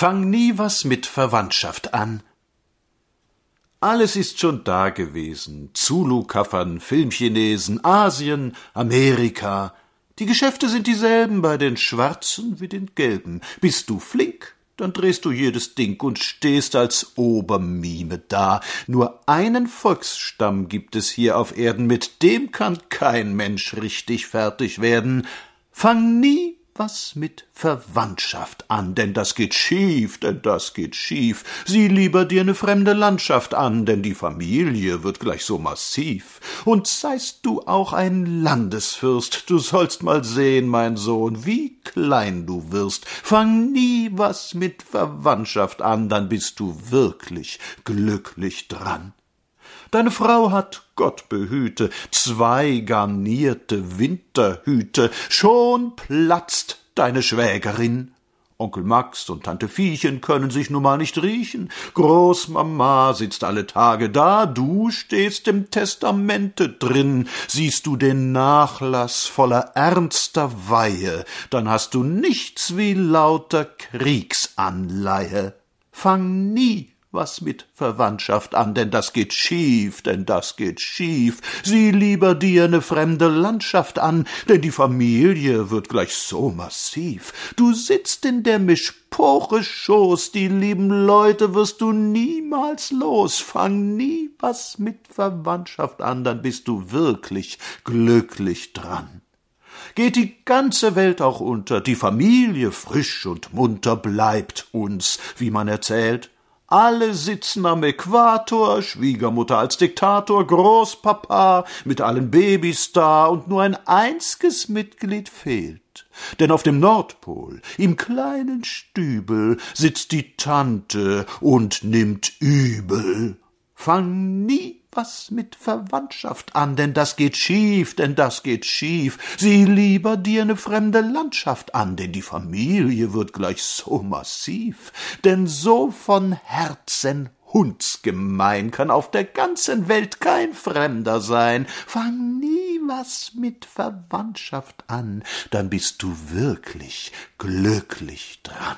Fang nie was mit Verwandtschaft an. Alles ist schon da gewesen. Zulu-Kaffern, Filmchinesen, Asien, Amerika. Die Geschäfte sind dieselben bei den Schwarzen wie den Gelben. Bist du flink, dann drehst du jedes Ding und stehst als Obermime da. Nur einen Volksstamm gibt es hier auf Erden, mit dem kann kein Mensch richtig fertig werden. Fang nie was mit Verwandtschaft an, denn das geht schief, denn das geht schief. Sieh lieber dir ne fremde Landschaft an, denn die Familie wird gleich so massiv. Und seist du auch ein Landesfürst, du sollst mal sehen, mein Sohn, wie klein du wirst. Fang nie was mit Verwandtschaft an, dann bist du wirklich glücklich dran. Deine Frau hat, Gott behüte, zwei garnierte Winterhüte, schon platzt deine Schwägerin. Onkel Max und Tante Viechen können sich nun mal nicht riechen. Großmama sitzt alle Tage da, du stehst im Testamente drin. Siehst du den Nachlass voller ernster Weihe, dann hast du nichts wie lauter Kriegsanleihe. Fang nie was mit Verwandtschaft an, denn das geht schief, denn das geht schief. Sieh lieber dir ne fremde Landschaft an, denn die Familie wird gleich so massiv. Du sitzt in der Mischpoche Schoß, die lieben Leute wirst du niemals los. Fang nie was mit Verwandtschaft an, dann bist du wirklich glücklich dran geht die ganze Welt auch unter, die Familie frisch und munter bleibt uns, wie man erzählt, alle sitzen am Äquator, Schwiegermutter als Diktator, Großpapa mit allen Babys da und nur ein einziges Mitglied fehlt. Denn auf dem Nordpol, im kleinen Stübel, sitzt die Tante und nimmt übel. Fang nie was mit Verwandtschaft an, denn das geht schief, denn das geht schief. Sieh lieber dir ne fremde Landschaft an, denn die Familie wird gleich so massiv. Denn so von Herzen hundsgemein kann auf der ganzen Welt kein Fremder sein. Fang nie was mit Verwandtschaft an, dann bist du wirklich glücklich dran.